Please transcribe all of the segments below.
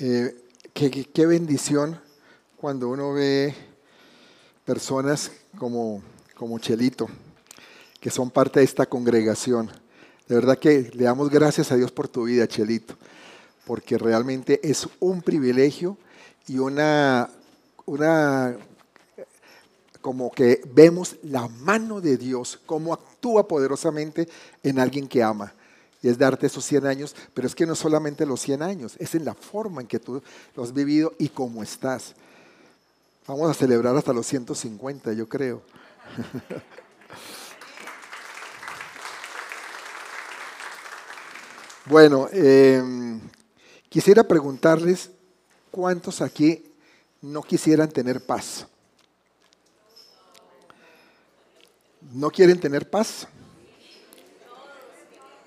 Eh, qué, bendición cuando uno ve personas como, como Chelito, que son parte de esta congregación. De verdad que le damos gracias a Dios por tu vida, Chelito, porque realmente es un privilegio y una, una como que vemos la mano de Dios, cómo actúa poderosamente en alguien que ama. Y es darte esos 100 años, pero es que no solamente los 100 años, es en la forma en que tú los has vivido y cómo estás. Vamos a celebrar hasta los 150, yo creo. bueno, em, quisiera preguntarles cuántos aquí no quisieran tener paz. ¿No quieren tener paz?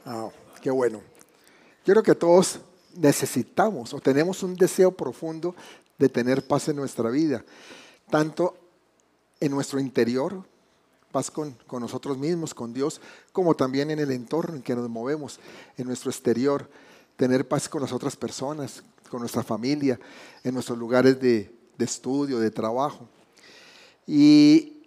Ah, qué bueno. Yo creo que todos necesitamos o tenemos un deseo profundo de tener paz en nuestra vida, tanto en nuestro interior, paz con, con, nosotros mismos, con Dios, como también en el entorno en que nos movemos, en nuestro exterior, tener paz con las otras personas, con nuestra familia, en nuestros lugares de, de estudio, de trabajo. Y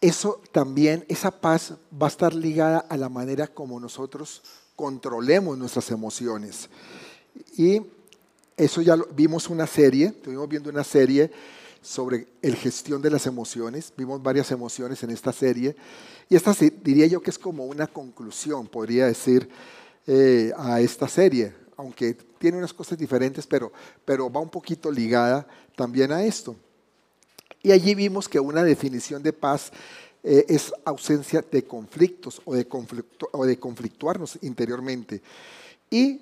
eso también, esa paz va a estar ligada a la manera como nosotros controlemos nuestras emociones. Y eso ya lo, vimos una serie, estuvimos viendo una serie sobre el gestión de las emociones, vimos varias emociones en esta serie, y esta diría yo que es como una conclusión, podría decir, eh, a esta serie, aunque tiene unas cosas diferentes, pero, pero va un poquito ligada también a esto. Y allí vimos que una definición de paz eh, es ausencia de conflictos o de, o de conflictuarnos interiormente. Y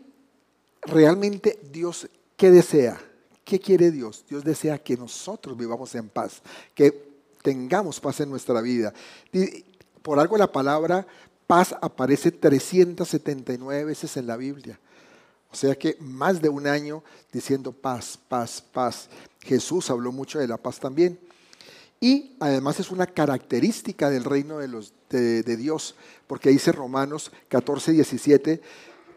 realmente Dios, ¿qué desea? ¿Qué quiere Dios? Dios desea que nosotros vivamos en paz, que tengamos paz en nuestra vida. Por algo la palabra paz aparece 379 veces en la Biblia. O sea que más de un año diciendo paz, paz, paz. Jesús habló mucho de la paz también. Y además es una característica del reino de, los, de, Dios, porque dice Romanos 14, 17,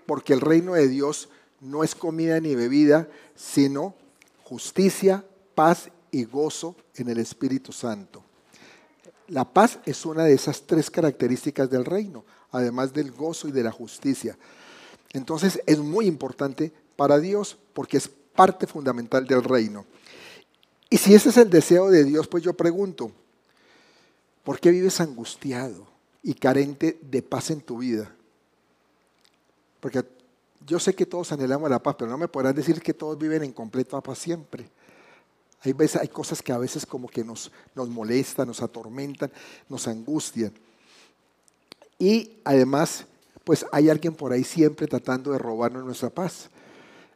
porque el reino de Dios no es comida ni bebida, sino justicia, paz y gozo en el Espíritu Santo. La paz es una de esas tres características del reino, además del gozo y de la justicia. Entonces es muy importante para Dios porque es parte fundamental del reino. Y si ese es el deseo de Dios, pues yo pregunto, ¿por qué vives angustiado y carente de paz en tu vida? Porque yo sé que todos anhelamos la paz, pero no me podrán decir que todos viven en completa paz siempre. Hay, veces, hay cosas que a veces como que nos, nos molestan, nos atormentan, nos angustian. Y además, pues hay alguien por ahí siempre tratando de robarnos nuestra paz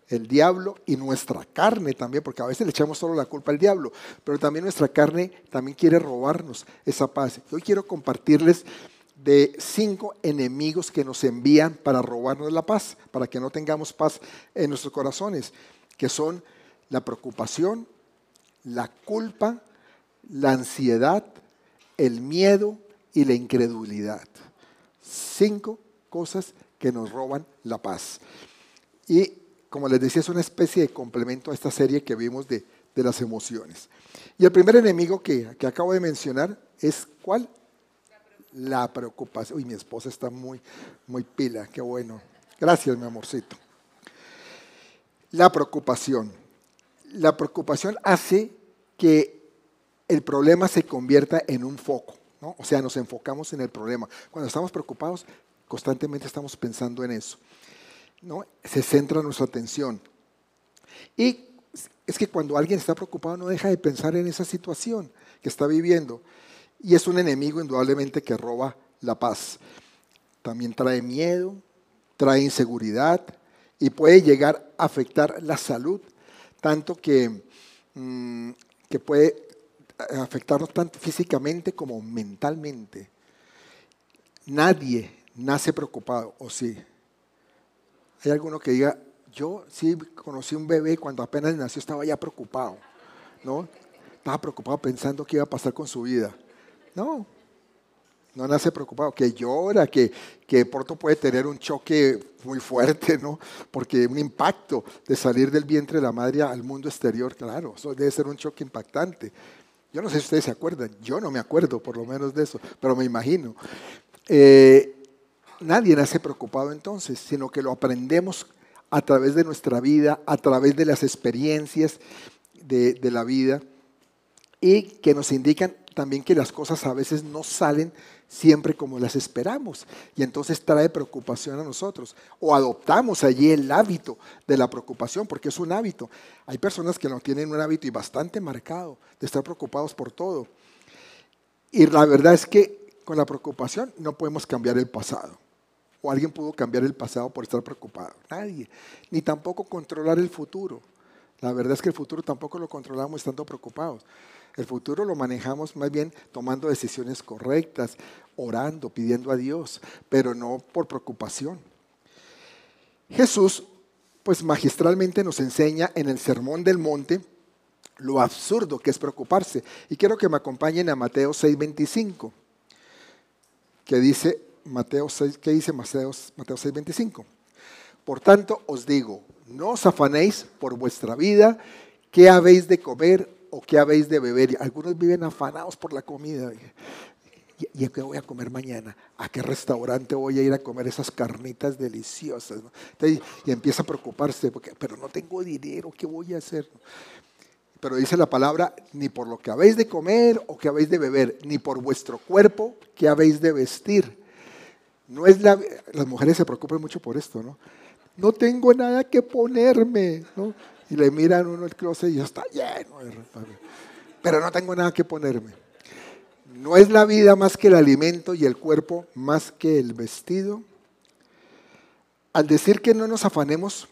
el diablo y nuestra carne también, porque a veces le echamos solo la culpa al diablo, pero también nuestra carne también quiere robarnos esa paz. Hoy quiero compartirles de cinco enemigos que nos envían para robarnos la paz, para que no tengamos paz en nuestros corazones, que son la preocupación, la culpa, la ansiedad, el miedo y la incredulidad. Cinco cosas que nos roban la paz. Y como les decía, es una especie de complemento a esta serie que vimos de, las emociones. Y el primer enemigo que, acabo de mencionar es ¿cuál? La preocupación. Uy, mi esposa está muy, muy pila, qué bueno. Gracias, mi amorcito. La preocupación. La preocupación hace que el problema se convierta en un foco, ¿no? O sea, nos enfocamos en el problema. Cuando estamos preocupados, constantemente estamos pensando en eso. ¿No? se centra nuestra atención. Y es que cuando alguien está preocupado no deja de pensar en esa situación que está viviendo. Y es un enemigo indudablemente que roba la paz. También trae miedo, trae inseguridad y puede llegar a afectar la salud, tanto que, mm, que puede afectarnos tanto físicamente como mentalmente. Nadie nace preocupado, ¿o sí? Hay alguno que diga, yo sí conocí un bebé cuando apenas nació estaba ya preocupado, ¿no? Estaba preocupado pensando qué iba a pasar con su vida. No, no nace preocupado, que llora, que, que pronto puede tener un choque muy fuerte, ¿no? Porque un impacto de salir del vientre de la madre al mundo exterior, claro, eso debe ser un choque impactante. Yo no sé si ustedes se acuerdan, yo no me acuerdo por lo menos de eso, pero me imagino. Eh, nadie nace preocupado entonces, sino que lo aprendemos a través de nuestra vida, a través de las experiencias de, de la vida y que nos indican también que las cosas a veces no salen siempre como las esperamos y entonces trae preocupación a nosotros o adoptamos allí el hábito de la preocupación porque es un hábito. Hay personas que no tienen un hábito y bastante marcado de estar preocupados por todo. Y la verdad es que con la preocupación no podemos cambiar el pasado. ¿O alguien pudo cambiar el pasado por estar preocupado? Nadie. Ni tampoco controlar el futuro. La verdad es que el futuro tampoco lo controlamos estando preocupados. El futuro lo manejamos más bien tomando decisiones correctas, orando, pidiendo a Dios, pero no por preocupación. Jesús, pues magistralmente nos enseña en el Sermón del Monte lo absurdo que es preocuparse. Y quiero que me acompañen a Mateo 6:25, que dice Mateo 6, ¿qué dice Mateo, Mateo 6:25? Por tanto os digo, no os afanéis por vuestra vida, qué habéis de comer o qué habéis de beber. Algunos viven afanados por la comida. ¿Y, a qué voy a comer mañana? ¿A qué restaurante voy a ir a comer esas carnitas deliciosas? y empieza a preocuparse, porque, pero no tengo dinero, ¿qué voy a hacer? Pero dice la palabra, ni por lo que habéis de comer o que habéis de beber, ni por vuestro cuerpo que habéis de vestir. No es la, las mujeres se preocupan mucho por esto, ¿no? No tengo nada que ponerme, ¿no? y le miran uno el closet y ya está lleno de Pero no tengo nada que ponerme. No es la vida más que el alimento y el cuerpo más que el vestido. Al decir que no nos afanemos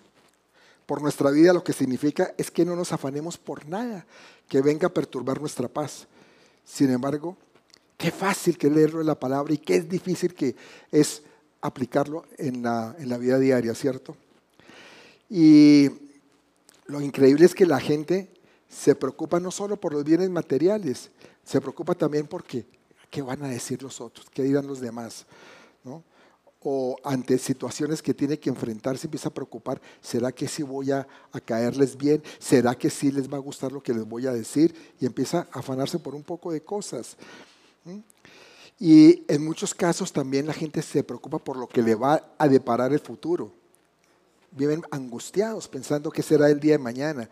por nuestra vida, lo que significa es que no nos afanemos por nada que venga a perturbar nuestra paz. Sin embargo, qué fácil que leerlo en la palabra y qué difícil que es aplicarlo en la, en la vida diaria, ¿cierto? Y lo increíble es que la gente se preocupa no solo por los bienes materiales, se preocupa también porque qué van a decir los otros, qué dirán los demás. O ante situaciones que tiene que enfrentar, se empieza a preocupar, ¿será que sí voy a, caerles bien? ¿Será que sí les va a gustar lo que les voy a decir? Y empieza a afanarse por un poco de cosas. Y en muchos casos también la gente se preocupa por lo que le va a deparar el futuro viven angustiados pensando que será el día de mañana.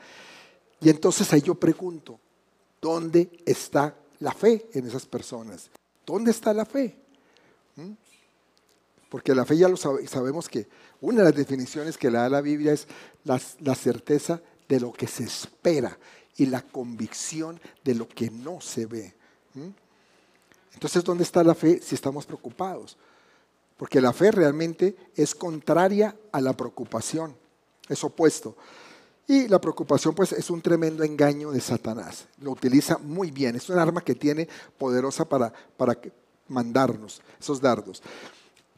Y entonces ahí yo pregunto, ¿dónde está la fe en esas personas? ¿Dónde está la fe? ¿Mm? Porque la fe ya lo sabemos que una de las definiciones que le da la Biblia es la, la certeza de lo que se espera y la convicción de lo que no se ve. ¿Mm? Entonces, ¿dónde está la fe si estamos preocupados? Porque la fe realmente es contraria a la preocupación, es opuesto. Y la preocupación pues es un tremendo engaño de Satanás. Lo utiliza muy bien, es un arma que tiene poderosa para, para mandarnos esos dardos.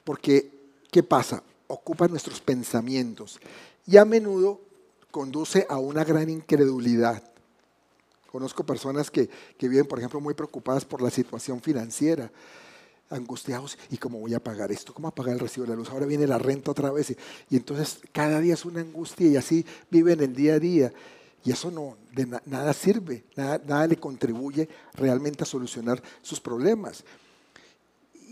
Porque, ¿qué pasa? Ocupa nuestros pensamientos y a menudo conduce a una gran incredulidad. Conozco personas que, que viven, por ejemplo, muy preocupadas por la situación financiera angustiados, ¿y cómo voy a pagar esto? ¿Cómo pagar el recibo de la luz? Ahora viene la renta otra vez. Y, entonces cada día es una angustia y así viven el día a día. Y eso no, de nada sirve, nada, nada le contribuye realmente a solucionar sus problemas.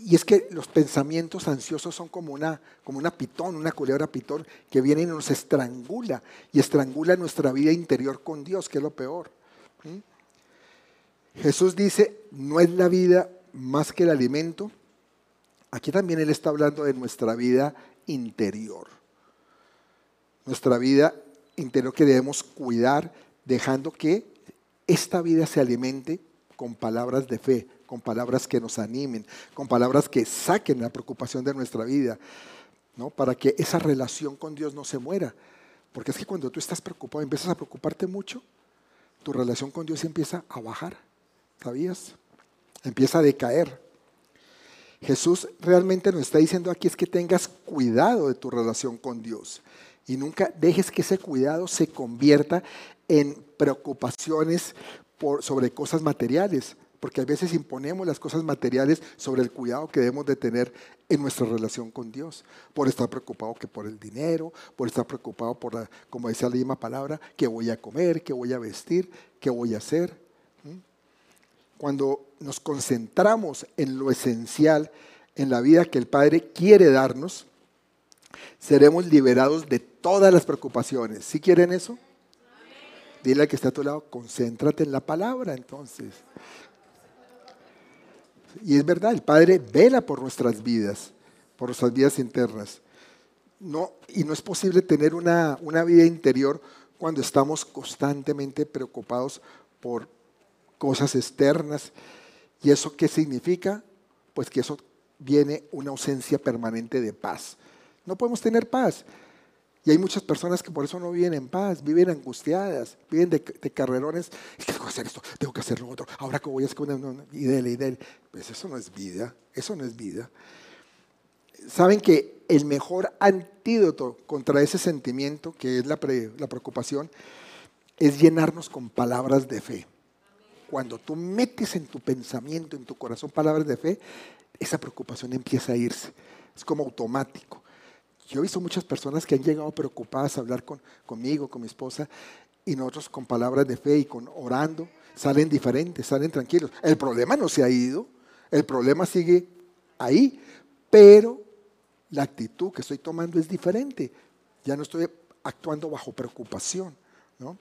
Y es que los pensamientos ansiosos son como una, como una pitón, una culebra pitón que viene y nos estrangula y estrangula nuestra vida interior con Dios, que es lo peor. Jesús dice, no es la vida más que el alimento, aquí también Él está hablando de nuestra vida interior. Nuestra vida interior que debemos cuidar, dejando que esta vida se alimente con palabras de fe, con palabras que nos animen, con palabras que saquen la preocupación de nuestra vida. ¿no? Para que esa relación con Dios no se muera. Porque es que cuando tú estás preocupado, empiezas a preocuparte mucho, tu relación con Dios empieza a bajar. ¿Sabías? Empieza a decaer. Jesús realmente nos está diciendo aquí es que tengas cuidado de tu relación con Dios y nunca dejes que ese cuidado se convierta en preocupaciones por, sobre cosas materiales, porque a veces imponemos las cosas materiales sobre el cuidado que debemos de tener en nuestra relación con Dios, por estar preocupado que por el dinero, por estar preocupado por, la, como decía la misma palabra, qué voy a comer, qué voy a vestir, qué voy a hacer. Cuando nos concentramos en lo esencial, en la vida que el Padre quiere darnos, seremos liberados de todas las preocupaciones. ¿Sí quieren eso? Dile al que está a tu lado, concéntrate en la palabra entonces. Y es verdad, el Padre vela por nuestras vidas, por nuestras vidas internas. No, y no es posible tener una, una vida interior cuando estamos constantemente preocupados por cosas externas. ¿Y eso qué significa? Pues que eso viene una ausencia permanente de paz. No podemos tener paz. Y hay muchas personas que por eso no viven en paz, viven angustiadas, viven de, carrerones. Tengo que hacer esto, tengo que hacer lo otro. Ahora que voy a hacer una y dele, y Pues eso no es vida, eso no es vida. Saben que el mejor antídoto contra ese sentimiento, que es la preocupación, es llenarnos con palabras de fe. Cuando tú metes en tu pensamiento, en tu corazón palabras de fe, esa preocupación empieza a irse. Es como automático. Yo he visto muchas personas que han llegado preocupadas a hablar con, conmigo, con mi esposa, y nosotros con palabras de fe y con orando, salen diferentes, salen tranquilos. El problema no se ha ido, el problema sigue ahí, pero la actitud que estoy tomando es diferente. Ya no estoy actuando bajo preocupación. ¿no?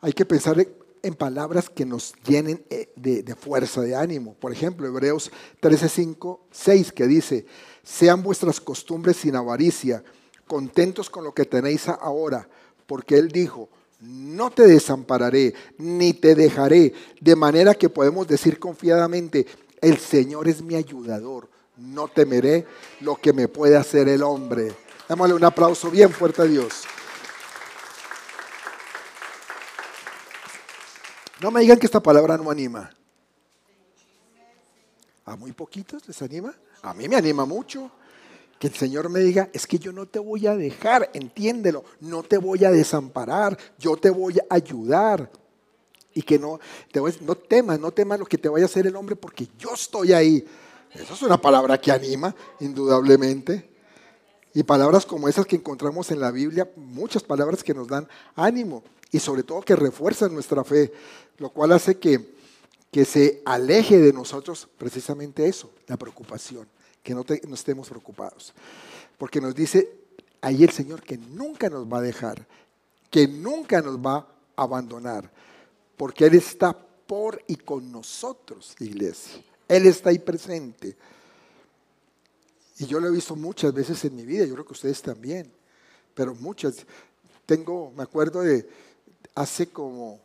Hay que pensar en palabras que nos llenen eh, de, fuerza, de ánimo. Por ejemplo, Hebreos 13, 5, 6, que dice, sean vuestras costumbres sin avaricia, contentos con lo que tenéis ahora, porque Él dijo, no te desampararé, ni te dejaré, de manera que podemos decir confiadamente, el Señor es mi ayudador, no temeré lo que me puede hacer el hombre. Démosle un aplauso bien fuerte a Dios. No me digan que esta palabra no anima. ¿A muy poquitos les anima? A mí me anima mucho. Que el Señor me diga, es que yo no te voy a dejar, entiéndelo, no te voy a desamparar, yo te voy a ayudar. Y que no, no temas, no temas lo que te vaya a hacer el hombre porque yo estoy ahí. Esa es una palabra que anima, indudablemente. Y palabras como esas que encontramos en la Biblia, muchas palabras que nos dan ánimo y sobre todo que refuerzan nuestra fe, lo cual hace que que se aleje de nosotros precisamente eso, la preocupación, que no, estemos preocupados. Porque nos dice ahí el Señor que nunca nos va a dejar, que nunca nos va a abandonar, porque Él está por y con nosotros, iglesia. Él está ahí presente. Y yo lo he visto muchas veces en mi vida, yo creo que ustedes también, pero muchas. Tengo, me acuerdo de hace como,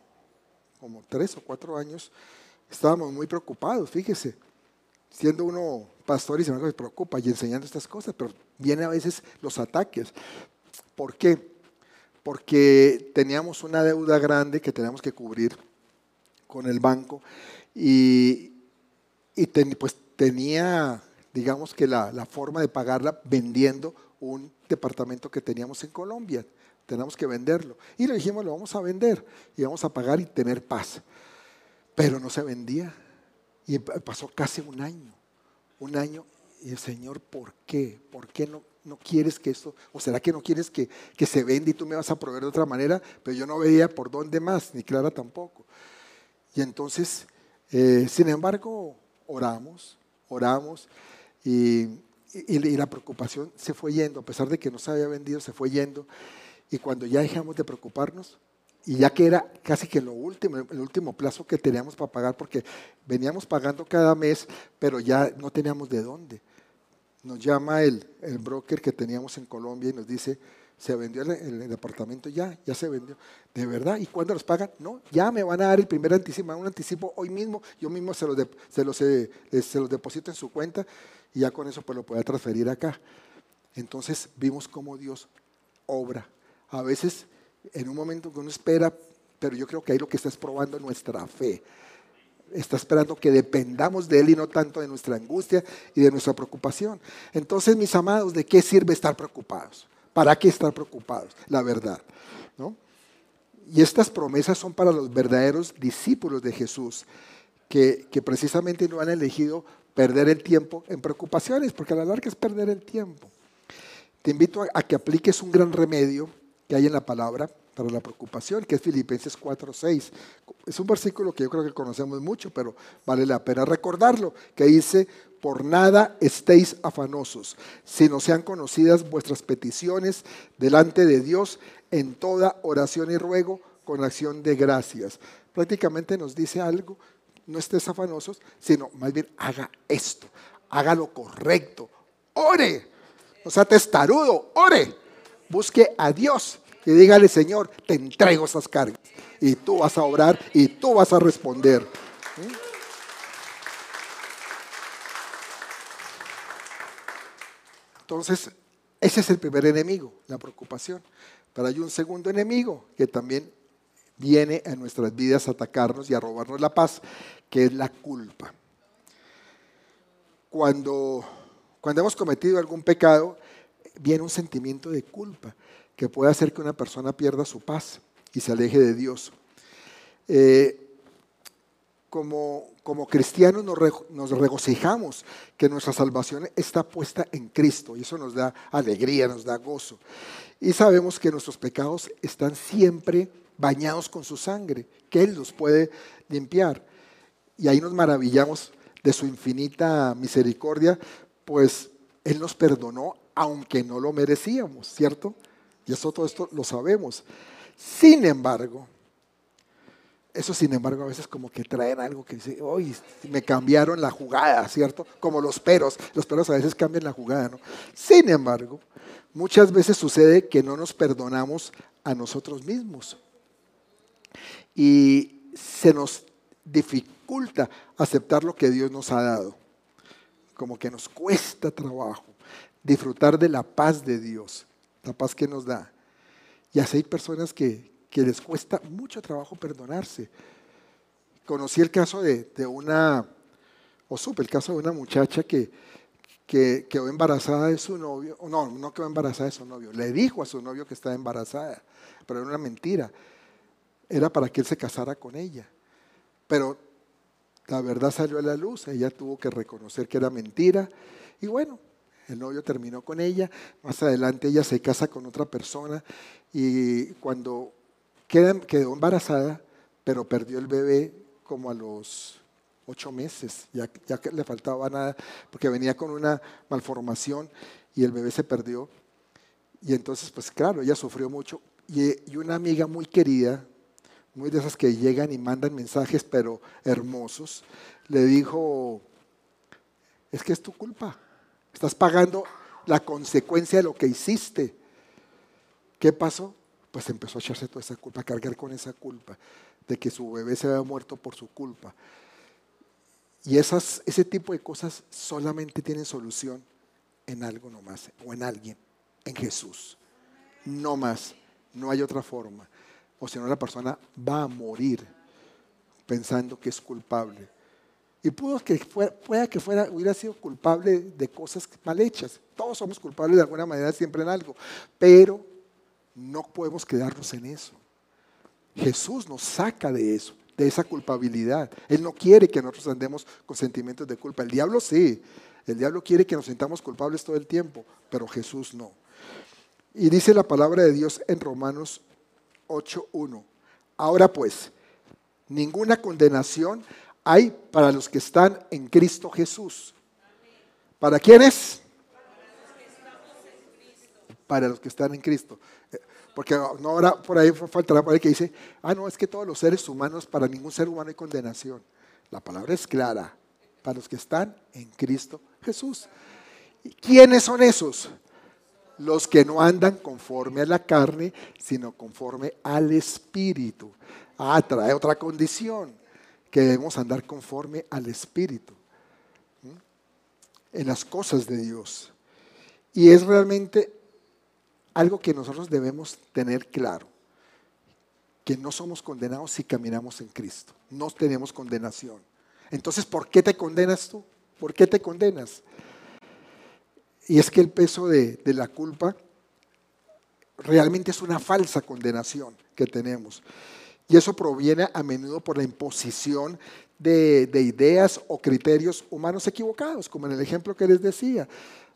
como tres o cuatro años, estábamos muy preocupados, fíjese, siendo uno pastor y se me preocupa y enseñando estas cosas, pero vienen a veces los ataques. ¿Por qué? Porque teníamos una deuda grande que teníamos que cubrir con el banco y, pues tenía, digamos que la, la forma de pagarla vendiendo un departamento que teníamos en Colombia. Tenemos que venderlo. Y le dijimos, lo vamos a vender y vamos a pagar y tener paz pero no se vendía. Y pasó casi un año, un año, y el Señor, ¿por qué? ¿Por qué no, no quieres que esto, o será que no quieres que, que se venda y tú me vas a proveer de otra manera? Pero yo no veía por dónde más, ni Clara tampoco. Y entonces, eh, sin embargo, oramos, oramos, y, y la preocupación se fue yendo, a pesar de que no se había vendido, se fue yendo. Y cuando ya dejamos de preocuparnos, y ya que era casi que lo último, el último plazo que teníamos para pagar, porque veníamos pagando cada mes, pero ya no teníamos de dónde. Nos llama el, el broker que teníamos en Colombia y nos dice, se vendió el, departamento ya, ya se vendió. ¿De verdad? ¿Y cuándo los pagan? No, ya me van a dar el primer anticipo, un anticipo hoy mismo, yo mismo se los, se los, eh, se deposito en su cuenta y ya con eso pues lo puedo transferir acá. entonces vimos cómo Dios obra. A veces en un momento que uno espera, pero yo creo que ahí lo que está es probando nuestra fe. Está esperando que dependamos de Él y no tanto de nuestra angustia y de nuestra preocupación. Entonces, mis amados, ¿de qué sirve estar preocupados? ¿Para qué estar preocupados? La verdad. ¿no? Y estas promesas son para los verdaderos discípulos de Jesús, que, precisamente no han elegido perder el tiempo en preocupaciones, porque a la larga es perder el tiempo. Te invito a, que apliques un gran remedio que hay en la palabra para la preocupación, que es Filipenses 4:6. Es un versículo que yo creo que conocemos mucho, pero vale la pena recordarlo, que dice, por nada estéis afanosos, sino sean conocidas vuestras peticiones delante de Dios en toda oración y ruego con acción de gracias. Prácticamente nos dice algo no estés afanosos, sino más bien haga esto, haga lo correcto, ore, o sea testarudo, ore, busque a Dios y dígale, Señor, te entrego esas cargas y tú vas a orar y tú vas a responder. ¿Mm? Entonces, ese es el primer enemigo, la preocupación. Pero hay un segundo enemigo que también viene a nuestras vidas a atacarnos y a robarnos la paz, que es la culpa. Cuando, cuando hemos cometido algún pecado, viene un sentimiento de culpa que puede hacer que una persona pierda su paz y se aleje de Dios. Eh, como, como, cristianos nos, nos, regocijamos que nuestra salvación está puesta en Cristo y eso nos da alegría, nos da gozo. Y sabemos que nuestros pecados están siempre bañados con su sangre, que Él los puede limpiar. Y ahí nos maravillamos de su infinita misericordia, pues Él nos perdonó aunque no lo merecíamos, ¿cierto? Y eso todo esto lo sabemos. Sin embargo, eso sin embargo a veces como que traen algo que dice, hoy me cambiaron la jugada, ¿cierto? Como los peros, los peros a veces cambian la jugada, ¿no? Sin embargo, muchas veces sucede que no nos perdonamos a nosotros mismos y se nos dificulta aceptar lo que Dios nos ha dado. Como que nos cuesta trabajo disfrutar de la paz de Dios, la paz que nos da. Y así hay personas que, les cuesta mucho trabajo perdonarse. Conocí el caso de, una, o supe el caso de una muchacha que, que quedó embarazada de su novio, no, no quedó embarazada de su novio, le dijo a su novio que estaba embarazada, pero era una mentira era para que él se casara con ella. Pero la verdad salió a la luz, ella tuvo que reconocer que era mentira y bueno, el novio terminó con ella, más adelante ella se casa con otra persona y cuando quedó embarazada, pero perdió el bebé como a los ocho meses, ya, que le faltaba nada, porque venía con una malformación y el bebé se perdió. Y entonces, pues claro, ella sufrió mucho. y una amiga muy querida muy de esas que llegan y mandan mensajes, pero hermosos, le dijo, es que es tu culpa, estás pagando la consecuencia de lo que hiciste. ¿Qué pasó? Pues empezó a echarse toda esa culpa, a cargar con esa culpa de que su bebé se había muerto por su culpa. Y esas, ese tipo de cosas solamente tienen solución en algo nomás, o en alguien, en Jesús. No más, no hay otra forma o si no la persona va a morir pensando que es culpable. Y pudo que fuera, que fuera, hubiera sido culpable de cosas mal hechas. Todos somos culpables de alguna manera siempre en algo, pero no podemos quedarnos en eso. Jesús nos saca de eso, de esa culpabilidad. Él no quiere que nosotros andemos con sentimientos de culpa. El diablo sí, el diablo quiere que nos sintamos culpables todo el tiempo, pero Jesús no. Y dice la palabra de Dios en Romanos 8.1. Ahora pues, ninguna condenación hay para los que están en Cristo Jesús. ¿Para quiénes? Para los que están en Cristo. Eh, porque no ahora por ahí faltará por ahí que dice, ah, no, es que todos los seres humanos, para ningún ser humano hay condenación. La palabra es clara, para los que están en Cristo Jesús. ¿Quiénes son esos? los que no andan conforme a la carne, sino conforme al Espíritu. Ah, trae otra condición, que debemos andar conforme al Espíritu, en las cosas de Dios. Y es realmente algo que nosotros debemos tener claro, que no somos condenados si caminamos en Cristo, no tenemos condenación. Entonces, ¿por qué te condenas tú? ¿Por qué te condenas? Y es que el peso de, la culpa realmente es una falsa condenación que tenemos. Y eso proviene a menudo por la imposición de, de, ideas o criterios humanos equivocados, como en el ejemplo que les decía,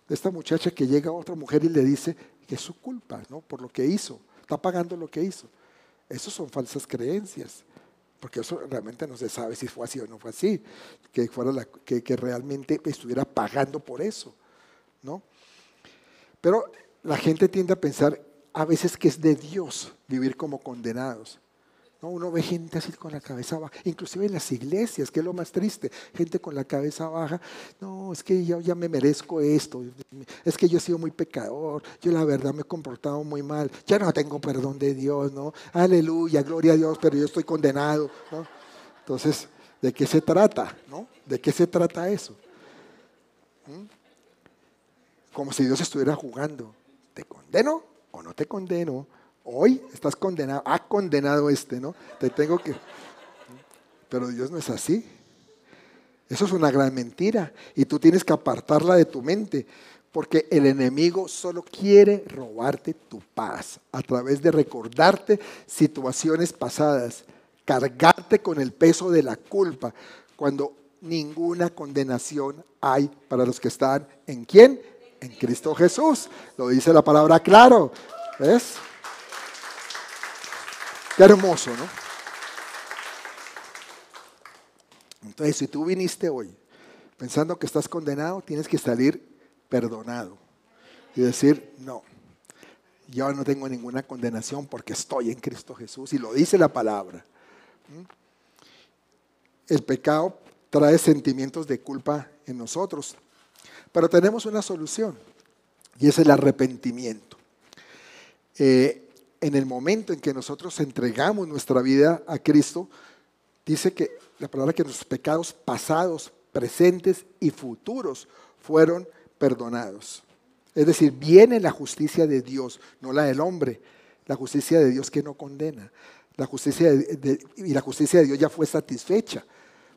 de esta muchacha que llega a otra mujer y le dice que es su culpa, ¿no? Por lo que hizo, está pagando lo que hizo. Esas son falsas creencias, porque eso realmente no se sabe si fue así o no fue así, que, fuera la, que realmente estuviera pagando por eso, ¿no? Pero la gente tiende a pensar a veces que es de Dios vivir como condenados. ¿No? Uno ve gente así con la cabeza baja, inclusive en las iglesias, que es lo más triste, gente con la cabeza baja, no, es que yo ya me merezco esto, es que yo he sido muy pecador, yo la verdad me he comportado muy mal, ya no tengo perdón de Dios, ¿no? Aleluya, gloria a Dios, pero yo estoy condenado, ¿no? Entonces, ¿de qué se trata, no? ¿De qué se trata eso? ¿Mm? Como si Dios estuviera jugando, ¿te condeno o no te condeno? Hoy estás condenado, ha condenado este, ¿no? Te tengo que... Pero Dios no es así. Eso es una gran mentira y tú tienes que apartarla de tu mente porque el enemigo solo quiere robarte tu paz a través de recordarte situaciones pasadas, cargarte con el peso de la culpa cuando ninguna condenación hay para los que están en quién? En Cristo Jesús. Lo dice la palabra claro. ¿Ves? Qué hermoso, ¿no? Entonces, si tú viniste hoy pensando que estás condenado, tienes que salir perdonado y decir, no, yo no tengo ninguna condenación porque estoy en Cristo Jesús y lo dice la palabra. El pecado trae sentimientos de culpa en nosotros, pero tenemos una solución y es el arrepentimiento. Eh, en el momento en que nosotros entregamos nuestra vida a Cristo, dice que la palabra que nuestros pecados pasados, presentes y futuros fueron perdonados. Es decir, viene la justicia de Dios, no la del hombre, la justicia de Dios que no condena. La justicia y la justicia de Dios ya fue satisfecha,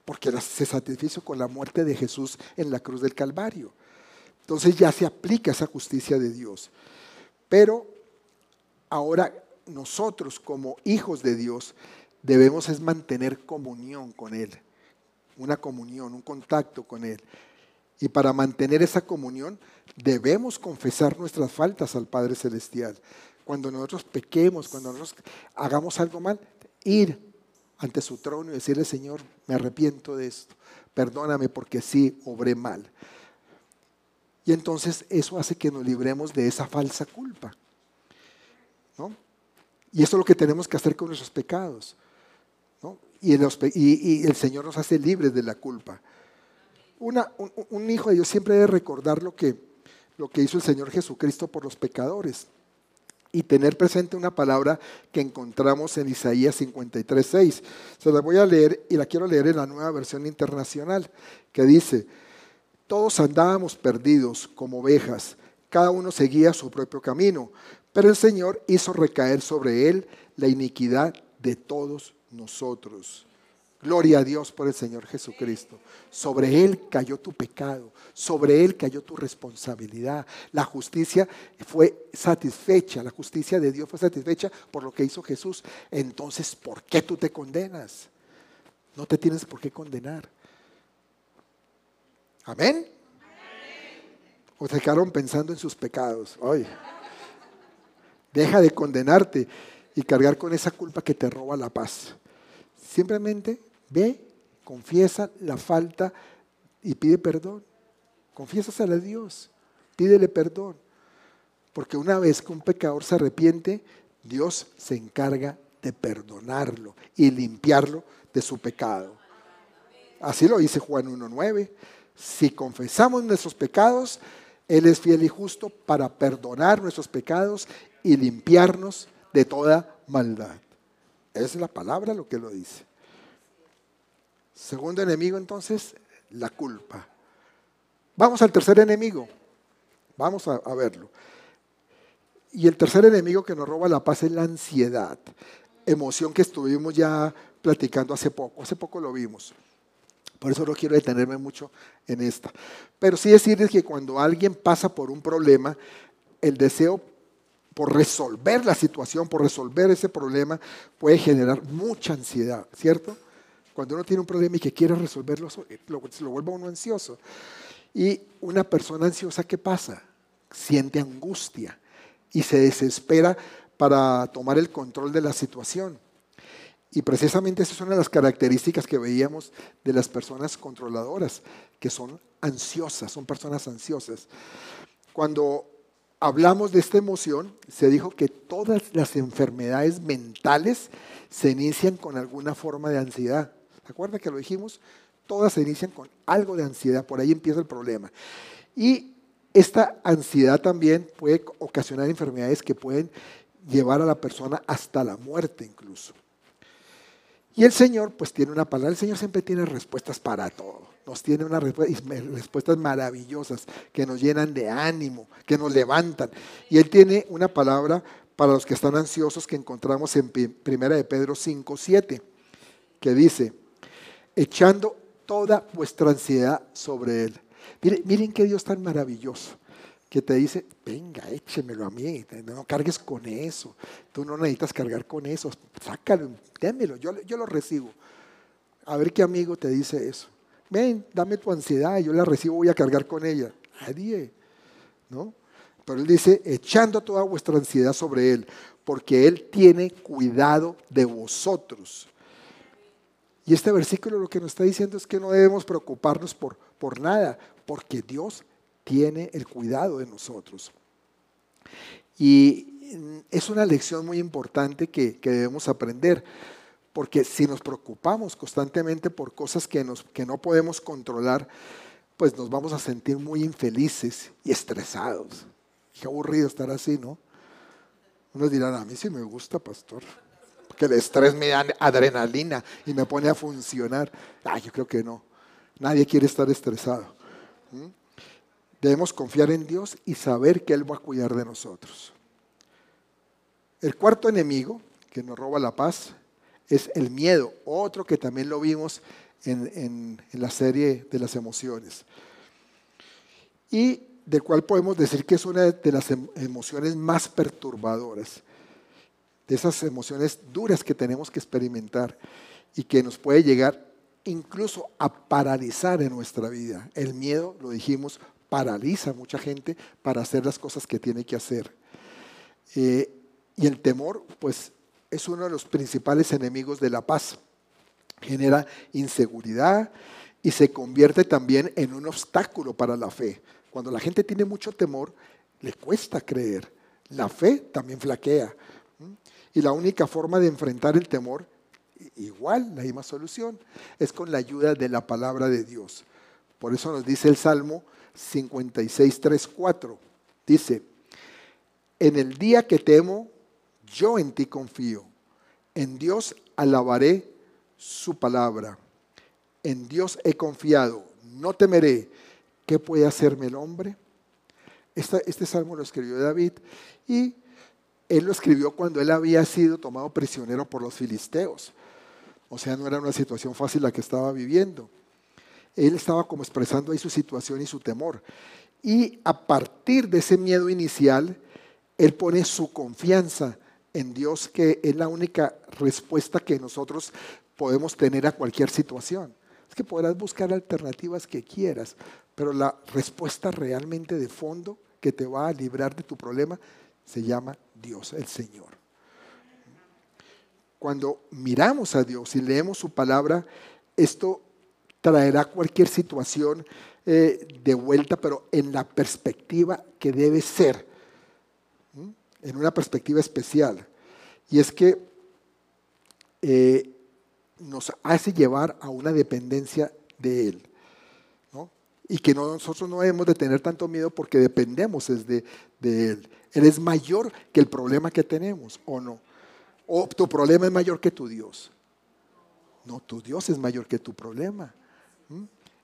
porque se satisfizo con la muerte de Jesús en la cruz del Calvario. Entonces ya se aplica esa justicia de Dios. Pero Ahora nosotros como hijos de Dios debemos es mantener comunión con Él, una comunión, un contacto con Él. Y para mantener esa comunión debemos confesar nuestras faltas al Padre Celestial. Cuando nosotros pequemos, cuando nosotros hagamos algo mal, ir ante su trono y decirle, Señor, me arrepiento de esto, perdóname porque sí obré mal. Y entonces eso hace que nos libremos de esa falsa culpa. Y eso es lo que tenemos que hacer con nuestros pecados. Y, el, Señor nos hace libres de la culpa. un, hijo de Dios siempre debe recordar lo que, lo que hizo el Señor Jesucristo por los pecadores y tener presente una palabra que encontramos en Isaías 53.6. Se la voy a leer y la quiero leer en la nueva versión internacional, que dice, todos andábamos perdidos como ovejas, cada uno seguía su propio camino, pero el Señor hizo recaer sobre él la iniquidad de todos nosotros. Gloria a Dios por el Señor Jesucristo. Sobre Él cayó tu pecado, sobre Él cayó tu responsabilidad. La justicia fue satisfecha, la justicia de Dios fue satisfecha por lo que hizo Jesús. Entonces, ¿por qué tú te condenas? No te tienes por qué condenar. Amén. O se quedaron pensando en sus pecados. Ay. Deja de condenarte y cargar con esa culpa que te roba la paz. Simplemente ve, confiesa la falta y pide perdón. Confiésasela a Dios, pídele perdón. Porque una vez que un pecador se arrepiente, Dios se encarga de perdonarlo y limpiarlo de su pecado. Así lo dice Juan 1.9. Si confesamos nuestros pecados, Él es fiel y justo para perdonar nuestros pecados y limpiarnos de toda maldad. Es la palabra lo que lo dice. Segundo enemigo entonces, la culpa. Vamos al tercer enemigo. Vamos a, a verlo. Y el tercer enemigo que nos roba la paz es la ansiedad, emoción que estuvimos ya platicando hace poco, hace poco lo vimos. Por eso no quiero detenerme mucho en esta. Pero sí decirles que cuando alguien pasa por un problema, el deseo por resolver la situación, por resolver ese problema, puede generar mucha ansiedad, ¿cierto? Cuando uno tiene un problema y que quiere resolverlo, lo, se lo vuelve uno ansioso. Y una persona ansiosa, ¿qué pasa? Siente angustia y se desespera para tomar el control de la situación. Y precisamente esa es una de las características que veíamos de las personas controladoras, que son ansiosas, son personas ansiosas. Cuando hablamos de esta emoción, se dijo que todas las enfermedades mentales se inician con alguna forma de ansiedad. ¿Se acuerdan que lo dijimos? Todas se inician con algo de ansiedad, por ahí empieza el problema. Y esta ansiedad también puede ocasionar enfermedades que pueden llevar a la persona hasta la muerte incluso. Y el Señor, pues tiene una palabra, el Señor siempre tiene respuestas para todo. Nos tiene unas respuestas maravillosas que nos llenan de ánimo, que nos levantan. Y Él tiene una palabra para los que están ansiosos que encontramos en Primera de Pedro 5, 7, que dice, echando toda vuestra ansiedad sobre Él. Miren, miren qué Dios tan maravilloso que te dice, venga, échemelo a mí, no cargues con eso, tú no necesitas cargar con eso, sácalo, démelo, yo, yo lo recibo. A ver qué amigo te dice eso. Ven, dame tu ansiedad, yo la recibo, voy a cargar con ella. Nadie, ¿no? Pero él dice, echando toda vuestra ansiedad sobre él, porque él tiene cuidado de vosotros. Y este versículo lo que nos está diciendo es que no debemos preocuparnos por, por nada, porque Dios tiene el cuidado de nosotros. Y es una lección muy importante que, debemos aprender, porque si nos preocupamos constantemente por cosas que, nos, que no podemos controlar, pues nos vamos a sentir muy infelices y estresados. Qué aburrido estar así, ¿no? Unos dirán, a mí sí me gusta, pastor, que el estrés me da adrenalina y me pone a funcionar. Ah, yo creo que no. Nadie quiere estar estresado. ¿Mm? Debemos confiar en Dios y saber que Él va a cuidar de nosotros. El cuarto enemigo que nos roba la paz es el miedo, otro que también lo vimos en, la serie de las emociones. Y del cual podemos decir que es una de las em, emociones más perturbadoras, de esas emociones duras que tenemos que experimentar y que nos puede llegar incluso a paralizar en nuestra vida. El miedo, lo dijimos, paraliza a mucha gente para hacer las cosas que tiene que hacer. Eh, y el temor, pues, es uno de los principales enemigos de la paz. Genera inseguridad y se convierte también en un obstáculo para la fe. Cuando la gente tiene mucho temor, le cuesta creer. La fe también flaquea. Y la única forma de enfrentar el temor, igual, la misma solución, es con la ayuda de la palabra de Dios. Por eso nos dice el Salmo 56, 3, 4. Dice, en el día que temo, yo en ti confío. En Dios alabaré su palabra. En Dios he confiado, no temeré. ¿Qué puede hacerme el hombre? Este, este salmo lo escribió David y él lo escribió cuando él había sido tomado prisionero por los filisteos. O sea, no era una situación fácil la que estaba viviendo él estaba como expresando ahí su situación y su temor. Y a partir de ese miedo inicial, él pone su confianza en Dios, que es la única respuesta que nosotros podemos tener a cualquier situación. Es que podrás buscar alternativas que quieras, pero la respuesta realmente de fondo que te va a librar de tu problema se llama Dios, el Señor. Cuando miramos a Dios y leemos su palabra, esto traerá cualquier situación eh, de vuelta, pero en la perspectiva que debe ser, en una perspectiva especial. Y es que eh, nos hace llevar a una dependencia de Él. Y que nosotros no debemos de tener tanto miedo porque dependemos de, de Él. Él es mayor que el problema que tenemos, ¿o no? O tu problema es mayor que tu Dios. No, tu Dios es mayor que tu problema.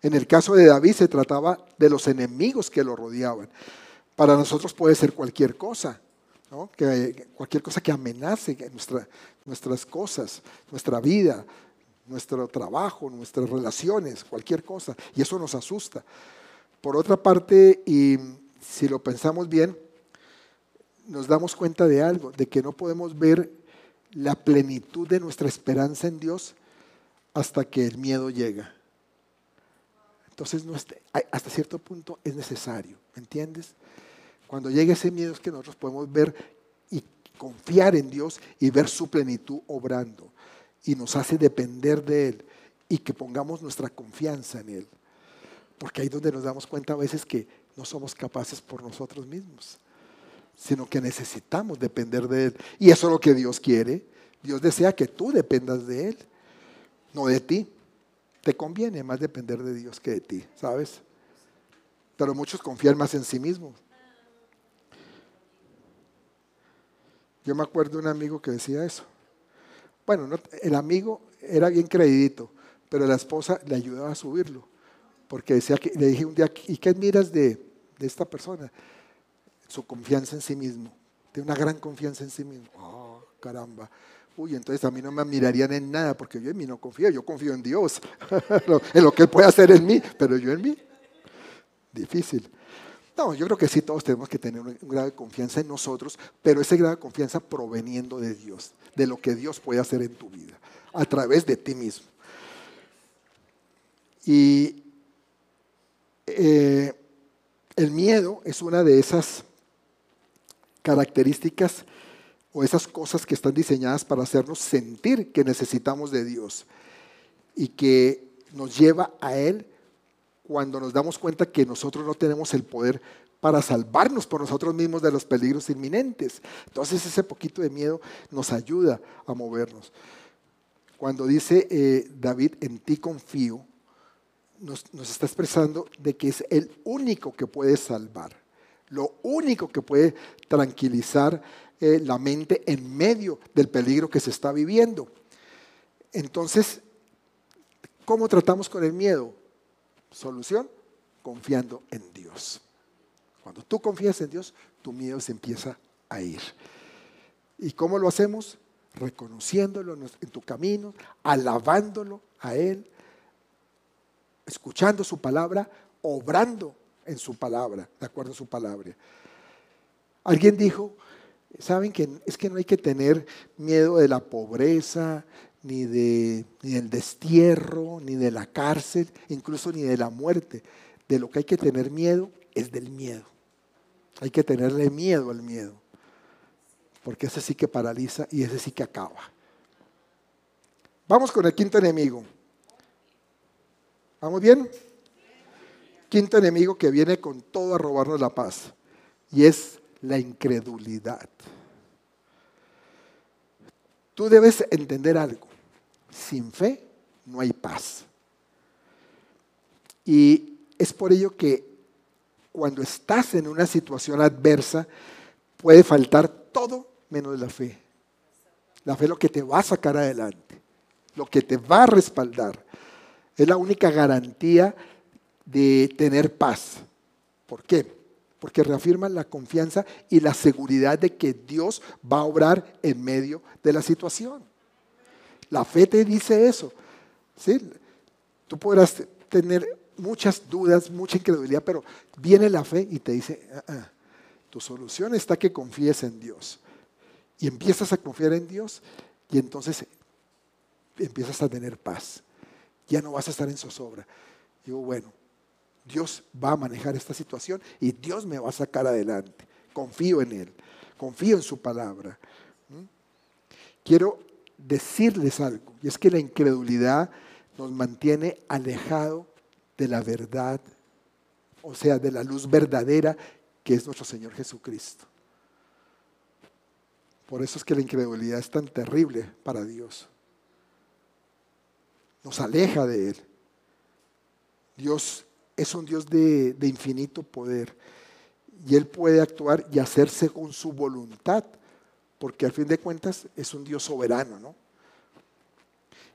En el caso de David se trataba de los enemigos que lo rodeaban. Para nosotros puede ser cualquier cosa, cualquier cosa que amenace nuestra, nuestras cosas, nuestra vida, nuestro trabajo, nuestras relaciones, cualquier cosa. Y eso nos asusta. Por otra parte, y si lo pensamos bien, nos damos cuenta de algo, de que no podemos ver la plenitud de nuestra esperanza en Dios hasta que el miedo llega. Entonces, hasta cierto punto es necesario, ¿me entiendes? Cuando llegue ese miedo es que nosotros podemos ver y confiar en Dios y ver su plenitud obrando. Y nos hace depender de Él y que pongamos nuestra confianza en Él. Porque ahí es donde nos damos cuenta a veces que no somos capaces por nosotros mismos, sino que necesitamos depender de Él. Y eso es lo que Dios quiere. Dios desea que tú dependas de Él, no de ti. Te conviene más depender de Dios que de ti, ¿sabes? Pero muchos confían más en sí mismos. Yo me acuerdo de un amigo que decía eso. Bueno, el amigo era bien creidito, pero la esposa le ayudaba a subirlo. Porque decía que, le dije un día, ¿y qué admiras de, esta persona? Su confianza en sí mismo. Tiene una gran confianza en sí mismo. Oh, caramba. Uy, entonces a mí no me admirarían en nada porque yo en mí no confío, yo confío en Dios, en lo que Él puede hacer en mí, pero yo en mí. Difícil. No, yo creo que sí, todos tenemos que tener un, grado de confianza en nosotros, pero ese grado de confianza proveniendo de Dios, de lo que Dios puede hacer en tu vida, a través de ti mismo. Y eh, el miedo es una de esas características o esas cosas que están diseñadas para hacernos sentir que necesitamos de Dios y que nos lleva a Él cuando nos damos cuenta que nosotros no tenemos el poder para salvarnos por nosotros mismos de los peligros inminentes. Entonces ese poquito de miedo nos ayuda a movernos. Cuando dice eh, David, en ti confío, nos, está expresando de que es el único que puede salvar, lo único que puede tranquilizar eh, la mente en medio del peligro que se está viviendo. Entonces, ¿cómo tratamos con el miedo? Solución, confiando en Dios. Cuando tú confías en Dios, tu miedo se empieza a ir. ¿Y cómo lo hacemos? Reconociéndolo en tu camino, alabándolo a Él, escuchando su palabra, obrando en su palabra, de acuerdo a su palabra. Alguien dijo, saben que es que no hay que tener miedo de la pobreza, ni, de, ni del destierro, ni de la cárcel, incluso ni de la muerte. De lo que hay que tener miedo es del miedo. Hay que tenerle miedo al miedo. Porque ese sí que paraliza y ese sí que acaba. Vamos con el quinto enemigo. ¿Vamos bien? Quinto enemigo que viene con todo a robarnos la paz. Y es la incredulidad. Tú debes entender algo. Sin fe no hay paz. Y es por ello que cuando estás en una situación adversa, puede faltar todo menos la fe. La fe es lo que te va a sacar adelante, lo que te va a respaldar. Es la única garantía de tener paz. ¿Por qué? Porque reafirma la confianza y la seguridad de que Dios va a obrar en medio de la situación. La fe te dice eso. ¿sí? Tú podrás tener muchas dudas, mucha incredulidad, pero viene la fe y te dice, ah, ah, tu solución está que confíes en Dios. Y empiezas a confiar en Dios y entonces empiezas a tener paz. Ya no vas a estar en zozobra. Digo, bueno, Dios va a manejar esta situación y Dios me va a sacar adelante. Confío en Él, confío en su palabra. ¿Mm? Quiero decirles algo, y es que la incredulidad nos mantiene alejado de la verdad, o sea, de la luz verdadera que es nuestro Señor Jesucristo. Por eso es que la incredulidad es tan terrible para Dios. Nos aleja de Él. Dios es un Dios de, infinito poder y Él puede actuar y hacer según su voluntad porque al fin de cuentas es un Dios soberano, ¿no?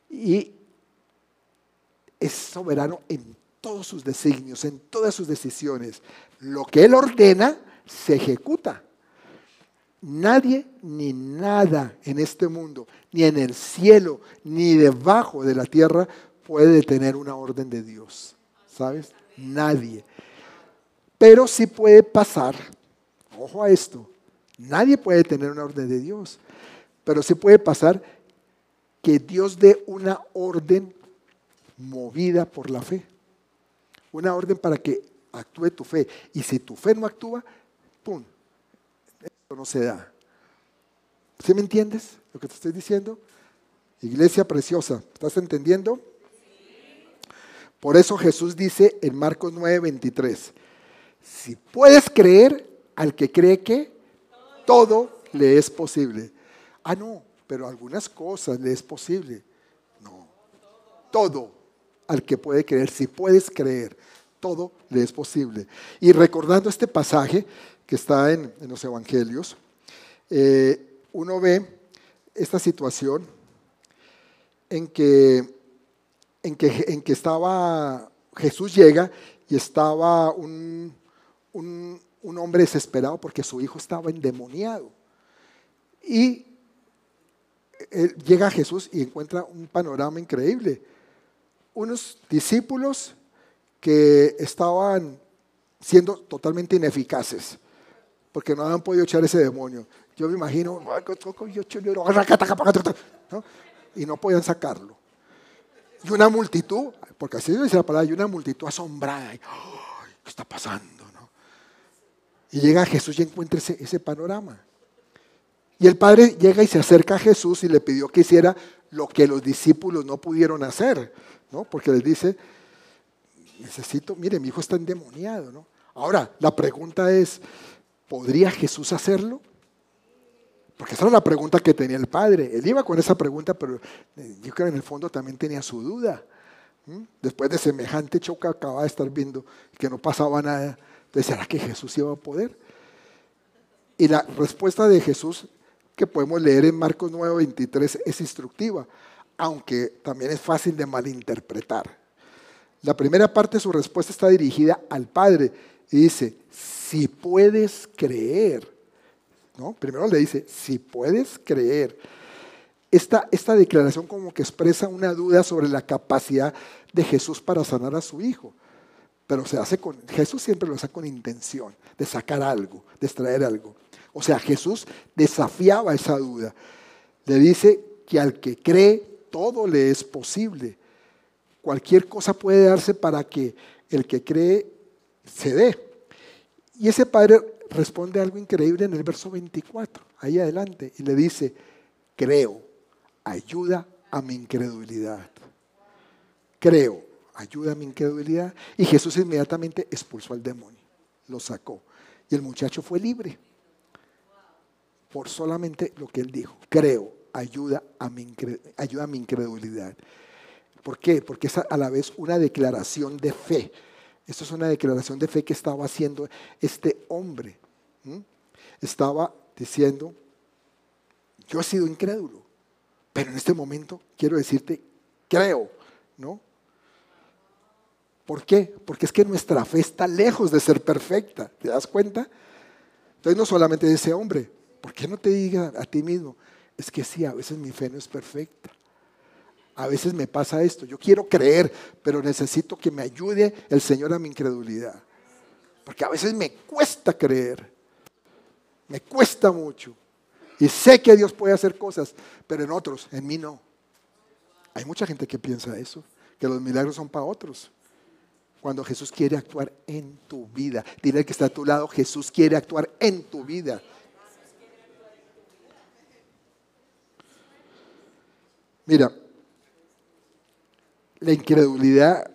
Y es soberano en todos sus designios, en todas sus decisiones. Lo que Él ordena, se ejecuta. Nadie ni nada en este mundo, ni en el cielo, ni debajo de la tierra, puede detener una orden de Dios. ¿Sabes? Nadie. Pero sí puede pasar, ojo a esto, nadie puede tener una orden de Dios, pero sí puede pasar que Dios dé una orden movida por la fe. Una orden para que actúe tu fe. Y si tu fe no actúa, ¡pum! Esto no se da. ¿Sí me entiendes lo que te estoy diciendo? Iglesia preciosa, ¿estás entendiendo? Por eso Jesús dice en Marcos 9:23, si puedes creer al que cree que todo le es posible. Ah, no, pero algunas cosas le es posible. No, todo al que puede creer, si puedes creer, todo le es posible. Y recordando este pasaje que está en, los Evangelios, eh, uno ve esta situación en que, en que, en que estaba, Jesús llega y estaba un, un, un hombre desesperado porque su hijo estaba endemoniado. Y llega a Jesús y encuentra un panorama increíble. Unos discípulos que estaban siendo totalmente ineficaces porque no habían podido echar ese demonio. Yo me imagino, y no podían sacarlo. Y una multitud, porque así dice la palabra, y una multitud asombrada. ¿Qué está pasando? Y llega Jesús y encuentra ese, ese panorama. Y el padre llega y se acerca a Jesús y le pidió que hiciera lo que los discípulos no pudieron hacer, ¿no? Porque les dice, necesito, mire, mi hijo está endemoniado, ¿no? Ahora, la pregunta es, ¿podría Jesús hacerlo? Porque esa era la pregunta que tenía el padre. Él iba con esa pregunta, pero eh, yo creo que en el fondo también tenía su duda. Después de semejante choque acababa de estar viendo que no pasaba nada. Entonces, ¿será que Jesús iba a poder? Y la respuesta de Jesús que podemos leer en Marcos 9:23 es instructiva, aunque también es fácil de malinterpretar. La primera parte de su respuesta está dirigida al Padre y dice, si puedes creer, ¿no? Primero le dice, si puedes creer. Esta, esta declaración como que expresa una duda sobre la capacidad de Jesús para sanar a su hijo. Pero se hace con, Jesús siempre lo hace con intención de sacar algo, de extraer algo. O sea, Jesús desafiaba esa duda. Le dice que al que cree, todo le es posible. Cualquier cosa puede darse para que el que cree se dé. Y ese padre responde algo increíble en el verso 24, ahí adelante, y le dice, creo, ayuda a mi incredulidad. Creo, ayuda a mi incredulidad. Y Jesús inmediatamente expulsó al demonio, lo sacó. Y el muchacho fue libre por solamente lo que él dijo. Creo, ayuda a mi, ayuda a mi incredulidad. ¿Por qué? Porque es a la vez una declaración de fe. Esto es una declaración de fe que estaba haciendo este hombre. Estaba diciendo, yo he sido incrédulo, pero en este momento quiero decirte, creo, ¿no? ¿Por qué? Porque es que nuestra fe está lejos de ser perfecta, ¿te das cuenta? Entonces no solamente ese hombre, ¿Por qué no te diga a ti mismo? Es que sí, a veces mi fe no es perfecta. A veces me pasa esto. Yo quiero creer, pero necesito que me ayude el Señor a mi incredulidad. Porque a veces me cuesta creer. Me cuesta mucho. Y sé que Dios puede hacer cosas, pero en otros, en mí no. Hay mucha gente que piensa eso, que los milagros son para otros. Cuando Jesús quiere actuar en tu vida, dile que está a tu lado, Jesús quiere actuar en tu vida. Mira, la incredulidad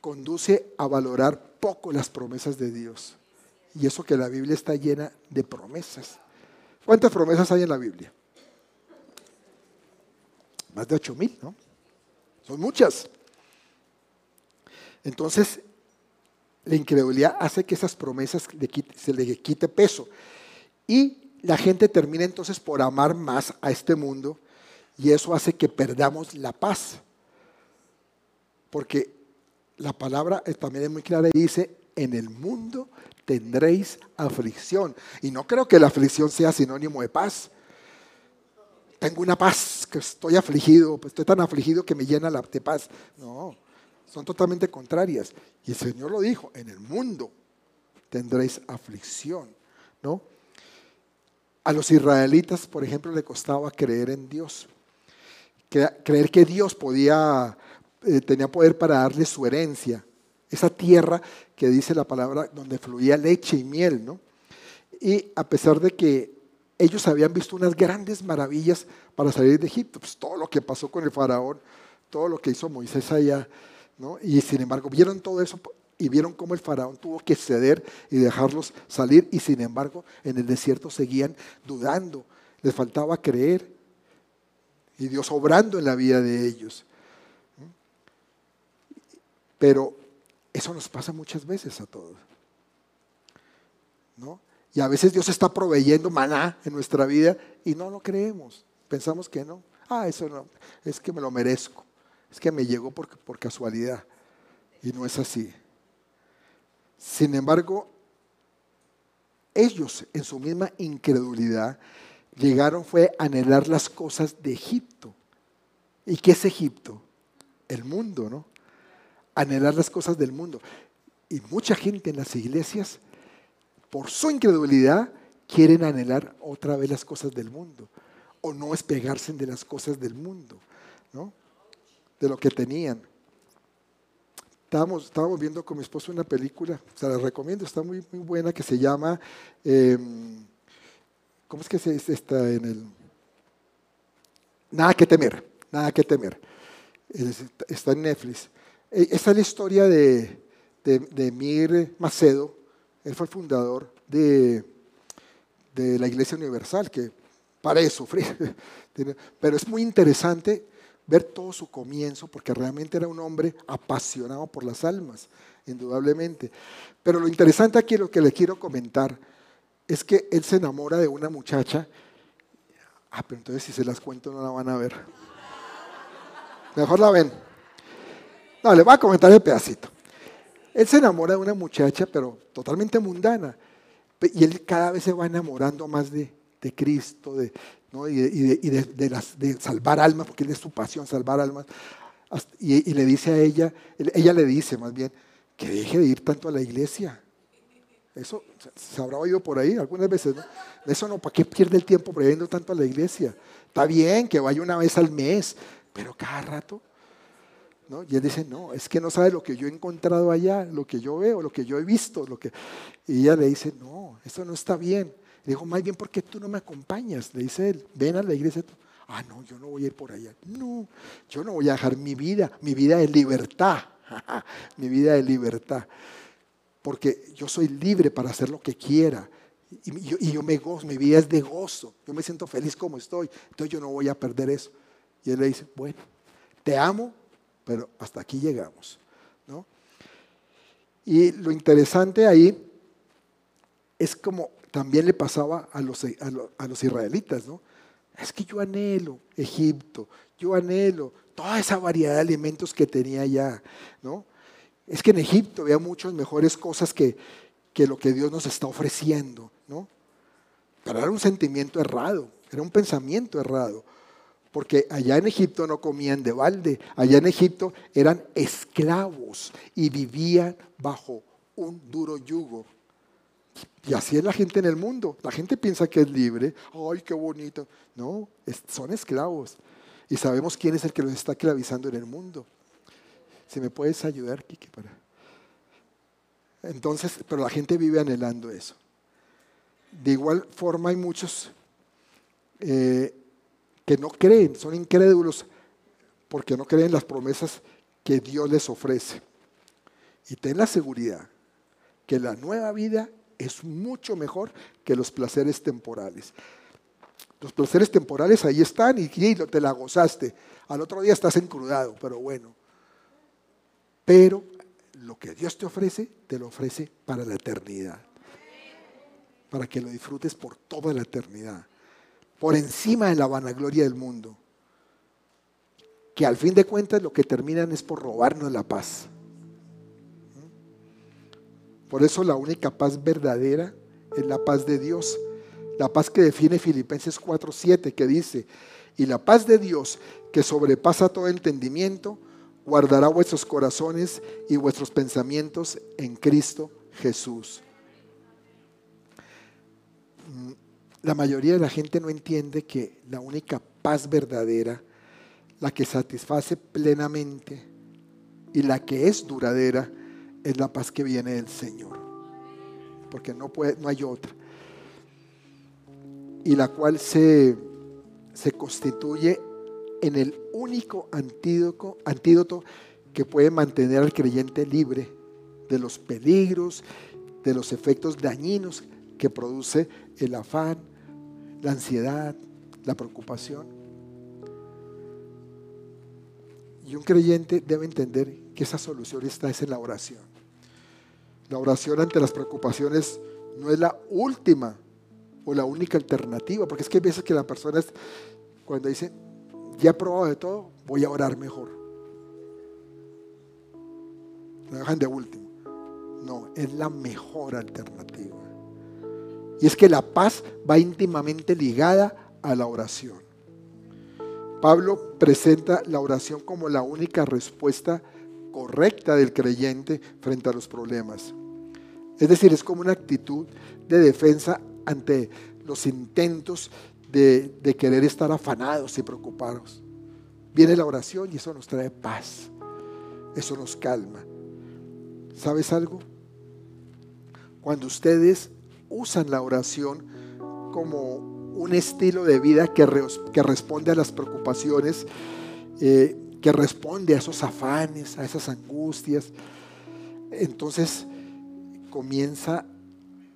conduce a valorar poco las promesas de Dios. Y eso que la Biblia está llena de promesas. ¿Cuántas promesas hay en la Biblia? Más de ocho mil, ¿no? Son muchas. Entonces, la incredulidad hace que esas promesas se le quite peso. Y la gente termina entonces por amar más a este mundo y eso hace que perdamos la paz. Porque la palabra también es muy clara y dice, en el mundo tendréis aflicción. Y no creo que la aflicción sea sinónimo de paz. Tengo una paz, que estoy afligido, pues estoy tan afligido que me llena la de paz. No, son totalmente contrarias. Y el Señor lo dijo, en el mundo tendréis aflicción, ¿no? A los israelitas, por ejemplo, le costaba creer en Dios. Creer que Dios podía, eh, tenía poder para darle su herencia, esa tierra que dice la palabra donde fluía leche y miel, ¿no? Y a pesar de que ellos habían visto unas grandes maravillas para salir de Egipto, pues todo lo que pasó con el faraón, todo lo que hizo Moisés allá, ¿no? Y sin embargo, vieron todo eso y vieron cómo el faraón tuvo que ceder y dejarlos salir y sin embargo en el desierto seguían dudando, les faltaba creer y Dios obrando en la vida de ellos. Pero eso nos pasa muchas veces a todos. ¿No? Y a veces Dios está proveyendo maná en nuestra vida y no lo creemos. Pensamos que no. Ah, eso no. Es que me lo merezco. Es que me llegó por, por casualidad. Y no es así. Sin embargo, ellos en su misma incredulidad llegaron fue a anhelar las cosas de Egipto. ¿Y qué es Egipto? El mundo, ¿no? Anhelar las cosas del mundo. Y mucha gente en las iglesias, por su incredulidad, quieren anhelar otra vez las cosas del mundo. O no despegarse de las cosas del mundo, ¿no? De lo que tenían. Estábamos, viendo con mi esposo una película, se la recomiendo, está muy, muy buena, que se llama, em, ¿cómo es que se está en el? Nada que temer, nada que temer. Está en Netflix. Eh, esta es la historia de, de, Mir Macedo. Él fue el fundador de, de la Iglesia Universal, que parece sufrir. Pero es muy interesante ver todo su comienzo, porque realmente era un hombre apasionado por las almas, indudablemente. Pero lo interesante aquí, lo que le quiero comentar, es que él se enamora de una muchacha. Ah, pero entonces si se las cuento no la van a ver. Mejor la ven. No, le voy a comentar el pedacito. Él se enamora de una muchacha, pero totalmente mundana. Y él cada vez se va enamorando más de, Cristo de, y, de, salvar almas, porque él es su pasión, salvar almas. Y, le dice a ella, ella le dice más bien, que deje de ir tanto a la iglesia. Eso se habrá oído por ahí algunas veces, ¿no? Eso no, ¿para qué pierde el tiempo yendo tanto a la iglesia? Está bien que vaya una vez al mes, pero cada rato y él dice, no, es que no sabe lo que yo he encontrado allá, lo que yo veo, lo que yo he visto. Lo que... Y ella le dice, no, eso no está bien. Le dijo, más bien, ¿por qué tú no me acompañas? Le dice él, ven a la iglesia. Ah, no, yo no voy a ir por allá. No, yo no voy a dejar mi vida, mi vida de libertad, mi vida de libertad. Porque yo soy libre para hacer lo que quiera. Y yo, y yo me gozo, mi vida es de gozo. Yo me siento feliz como estoy. Entonces yo no voy a perder eso. Y él le dice, bueno, te amo, pero hasta aquí llegamos. ¿no? Y lo interesante ahí es como también le pasaba a los, a los, israelitas, ¿no? Es que yo anhelo Egipto, yo anhelo toda esa variedad de alimentos que tenía allá, ¿no? Es que en Egipto había muchas mejores cosas que, que lo que Dios nos está ofreciendo, ¿no? Pero era un sentimiento errado, era un pensamiento errado porque allá en Egipto no comían de balde, allá en Egipto eran esclavos y vivían bajo un duro yugo. Y así es la gente en el mundo. La gente piensa que es libre. ¡Ay, qué bonito! No, son esclavos. Y sabemos quién es el que los está esclavizando en el mundo. Si me puedes ayudar, Kiki, para. Entonces, pero la gente vive anhelando eso. De igual forma hay muchos eh, que no creen, son incrédulos porque no creen las promesas que Dios les ofrece. Y ten la seguridad que la nueva vida es mucho mejor que los placeres temporales. Los placeres temporales ahí están y, te la gozaste. Al otro día estás encrudado, pero bueno. Pero lo que Dios te ofrece, te lo ofrece para la eternidad. Para que lo disfrutes por toda la eternidad por encima de la vanagloria del mundo, que al fin de cuentas lo que terminan es por robarnos la paz. Por eso la única paz verdadera es la paz de Dios. La paz que define Filipenses 4:7, que dice, y la paz de Dios, que sobrepasa todo entendimiento, guardará vuestros corazones y vuestros pensamientos en Cristo Jesús. La mayoría de la gente no entiende que la única paz verdadera, la que satisface plenamente y la que es duradera, es la paz que viene del Señor. Porque no, hay otra. Y la cual se, constituye en el único antídoto que puede mantener al creyente libre de los peligros, de los efectos dañinos que produce el afán, la ansiedad, la preocupación. Y un creyente debe entender que esa solución está es en la oración. La oración ante las preocupaciones no es la última o la única alternativa, porque es que hay veces que la persona cuando dice, ya he probado de todo, voy a orar mejor. Lo dejan de último. No, es la mejor alternativa. Y es que la paz va íntimamente ligada a la oración. Pablo presenta la oración como la única respuesta correcta del creyente frente a los problemas. Es decir, es como una actitud de defensa ante los intentos de, querer estar afanados y preocupados. Viene la oración y eso nos trae paz. Eso nos calma. ¿Sabes algo? Cuando ustedes usan la oración como un estilo de vida que, responde a las preocupaciones, eh, que responde a esos afanes, a esas angustias, entonces comienza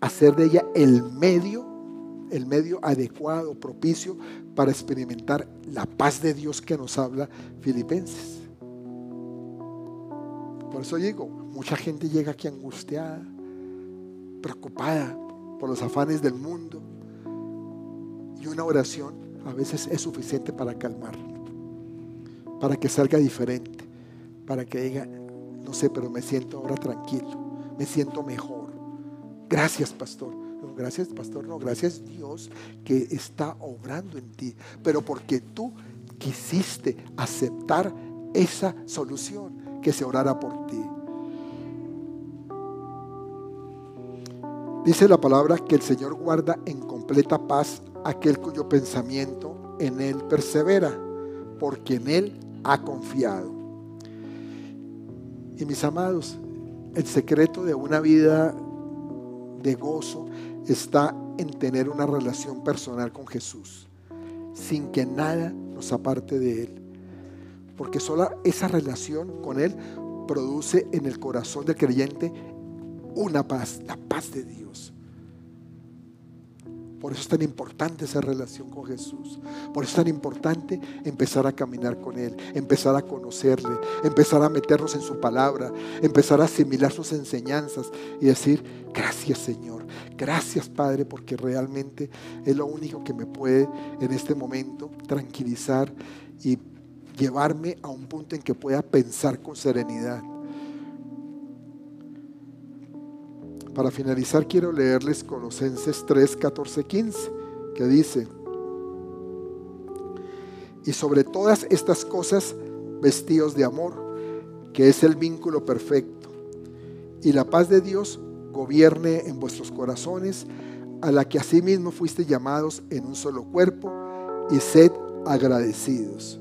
a ser de ella el medio el medio adecuado, propicio para experimentar la paz de Dios que nos habla Filipenses. Por eso digo, mucha gente llega aquí angustiada, preocupada por los afanes del mundo. Y una oración a veces es suficiente para calmarlo, para que salga diferente, para que diga, no sé, pero me siento ahora tranquilo, me siento mejor. Gracias, pastor gracias pastor, no, gracias Dios que está obrando en ti, pero porque tú quisiste aceptar esa solución, que se orara por ti. Dice la palabra que el Señor guarda en completa paz aquel cuyo pensamiento en Él persevera, porque en Él ha confiado. Y mis amados, el secreto de una vida de gozo está en tener una relación personal con Jesús, sin que nada nos aparte de Él. Porque sola esa relación con Él produce en el corazón del creyente una paz, la paz de Dios. Por eso es tan importante esa relación con Jesús. Por eso es tan importante empezar a caminar con Él, empezar a conocerle, empezar a meternos en su palabra, empezar a asimilar sus enseñanzas y decir, gracias Señor, gracias Padre, porque realmente es lo único que me puede en este momento tranquilizar y llevarme a un punto en que pueda pensar con serenidad Para finalizar quiero leerles Colosenses 3, 14, 15, que dice, y sobre todas estas cosas vestidos de amor, que es el vínculo perfecto, y la paz de Dios gobierne en vuestros corazones, a la que asimismo fuiste llamados en un solo cuerpo, y sed agradecidos.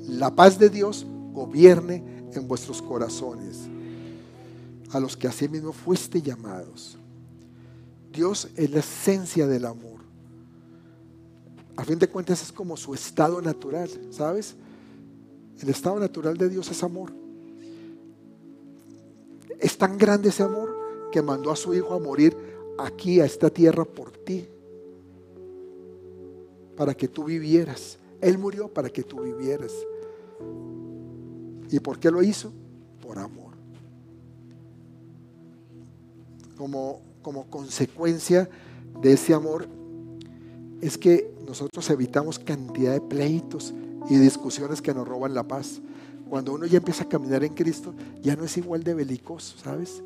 La paz de Dios gobierne en vuestros corazones a los que asimismo fuiste llamados. Dios es la esencia del amor. A fin de cuentas es como su estado natural, ¿sabes? El estado natural de Dios es amor. Es tan grande ese amor que mandó a su Hijo a morir aquí, a esta tierra, por ti. Para que tú vivieras. Él murió para que tú vivieras. ¿Y por qué lo hizo? Por amor como, como consecuencia de ese amor es que nosotros evitamos cantidad de pleitos y discusiones que nos roban la paz. Cuando uno ya empieza a caminar en Cristo, ya no es igual de belicoso, ¿sabes?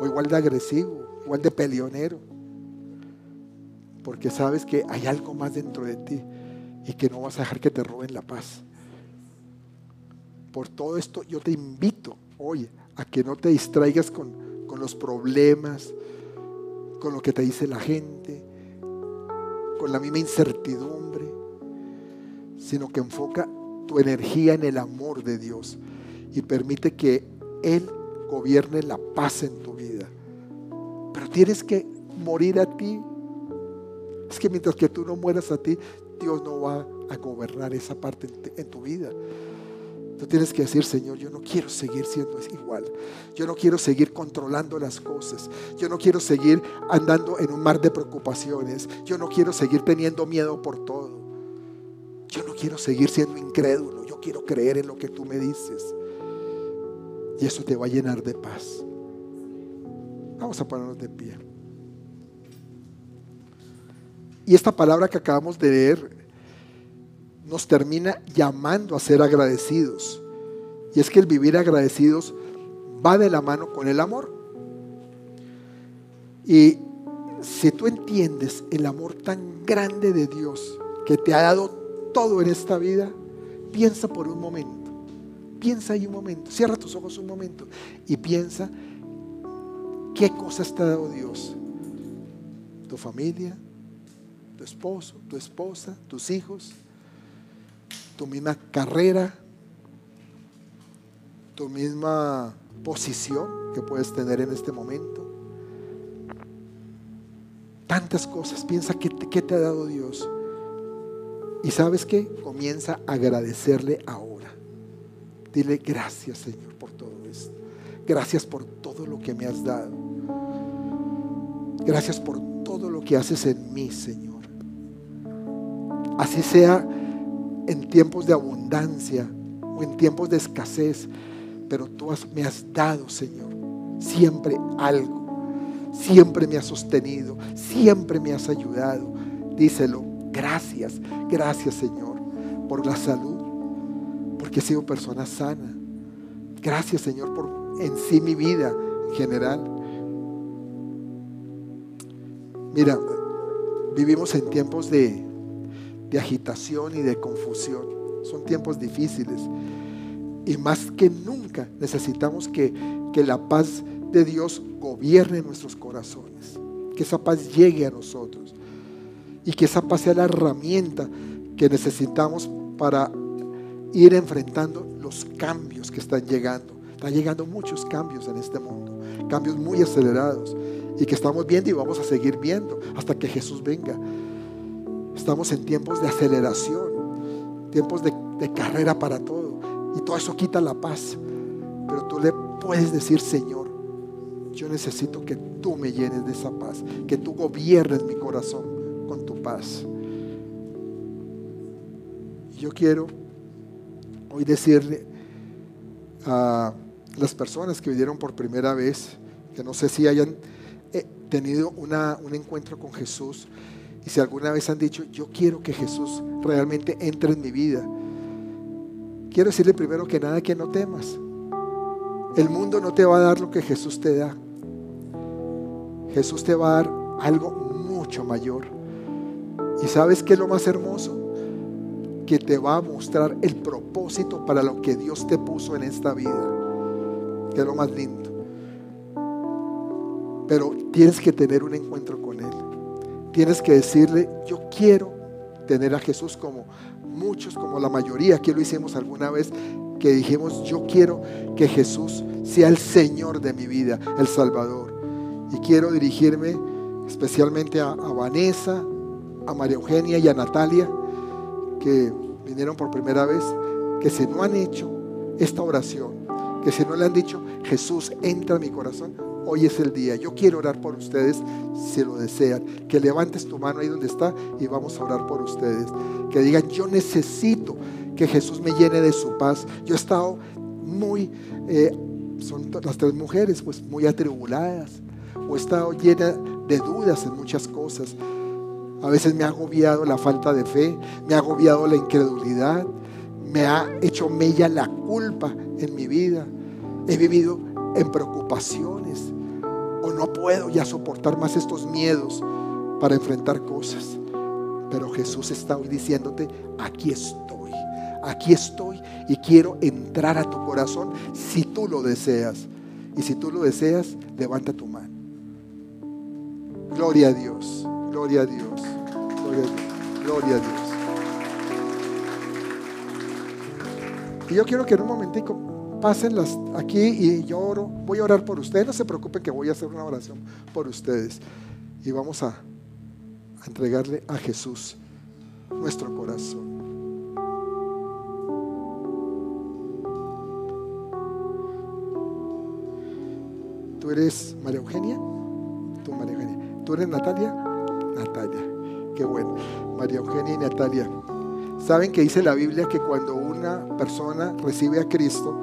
o igual de agresivo, igual de peleonero. Porque sabes que hay algo más dentro de ti y que no vas a dejar que te roben la paz. Por todo esto yo te invito hoy a que no te distraigas con, con los problemas, con lo que te dice la gente, con la misma incertidumbre, sino que enfoca tu energía en el amor de Dios y permite que Él gobierne la paz en tu vida. Pero tienes que morir a ti. Es que mientras que tú no mueras a ti, Dios no va a gobernar esa parte en tu vida. Tú tienes que decir, Señor, yo no quiero seguir siendo igual. Yo no quiero seguir controlando las cosas. Yo no quiero seguir andando en un mar de preocupaciones. Yo no quiero seguir teniendo miedo por todo. Yo no quiero seguir siendo incrédulo. Yo quiero creer en lo que tú me dices. Y eso te va a llenar de paz. Vamos a ponernos de pie. Y esta palabra que acabamos de leer nos termina llamando a ser agradecidos. Y es que el vivir agradecidos va de la mano con el amor. Y si tú entiendes el amor tan grande de Dios que te ha dado todo en esta vida, piensa por un momento. Piensa ahí un momento. Cierra tus ojos un momento y piensa qué cosas te ha dado Dios. Tu familia, tu esposo, tu esposa, tus hijos tu misma carrera, tu misma posición que puedes tener en este momento. Tantas cosas, piensa qué te, ha dado Dios. Y sabes qué, comienza a agradecerle ahora. Dile gracias Señor por todo esto. Gracias por todo lo que me has dado. Gracias por todo lo que haces en mí, Señor. Así sea en tiempos de abundancia o en tiempos de escasez, pero tú me has dado, Señor, siempre algo. Siempre me has sostenido, siempre me has ayudado. Díselo, gracias, gracias Señor, por la salud, porque he sido persona sana. Gracias Señor por en sí mi vida en general. Mira, vivimos en tiempos de, de agitación y de confusión. Son tiempos difíciles. Y más que nunca necesitamos que, que la paz de Dios gobierne nuestros corazones. Que esa paz llegue a nosotros. Y que esa paz sea la herramienta que necesitamos para ir enfrentando los cambios que están llegando. Están llegando muchos cambios en este mundo. Cambios muy acelerados. Y que estamos viendo y vamos a seguir viendo hasta que Jesús venga. Estamos en tiempos de aceleración, tiempos de, carrera para todo. Y todo eso quita la paz. Pero tú le puedes decir, Señor, yo necesito que tú me llenes de esa paz, que tú gobiernes mi corazón con tu paz. Y yo quiero hoy decirle a las personas que vinieron por primera vez, que no sé si hayan eh, tenido una, un encuentro con Jesús, y si alguna vez han dicho, yo quiero que Jesús realmente entre en mi vida, quiero decirle primero que nada que no temas. El mundo no te va a dar lo que Jesús te da. Jesús te va a dar algo mucho mayor. ¿Y sabes qué es lo más hermoso? Que te va a mostrar el propósito para lo que Dios te puso en esta vida. Que es lo más lindo. Pero tienes que tener un encuentro con tienes que decirle, yo quiero tener a Jesús como muchos, como la mayoría, que lo hicimos alguna vez, que dijimos, yo quiero que Jesús sea el Señor de mi vida, el Salvador. Y quiero dirigirme especialmente a, a Vanessa, a María Eugenia y a Natalia, que vinieron por primera vez, que si no han hecho esta oración, que si no le han dicho, Jesús entra en mi corazón, hoy es el día. Yo quiero orar por ustedes si lo desean. Que levantes tu mano ahí donde está y vamos a orar por ustedes. Que digan, yo necesito que Jesús me llene de su paz. Yo he estado muy, eh, son las tres mujeres, pues muy atribuladas. He estado llena de dudas en muchas cosas. A veces me ha agobiado la falta de fe, me ha agobiado la incredulidad, me ha hecho mella la culpa en mi vida. He vivido en preocupaciones. No puedo ya soportar más estos miedos para enfrentar cosas. Pero Jesús está hoy diciéndote, aquí estoy, aquí estoy y quiero entrar a tu corazón si tú lo deseas. Y si tú lo deseas, levanta tu mano. Gloria a Dios, gloria a Dios, gloria a Dios, gloria a Dios. Y yo quiero que en un momentico pasen las aquí y yo oro. Voy a orar por ustedes. No se preocupen que voy a hacer una oración por ustedes. Y vamos a, a entregarle a Jesús nuestro corazón. ¿Tú eres María Eugenia? Tú, María Eugenia. ¿Tú eres Natalia? Natalia. Qué bueno. María Eugenia y Natalia. Saben que dice la Biblia que cuando una persona recibe a Cristo,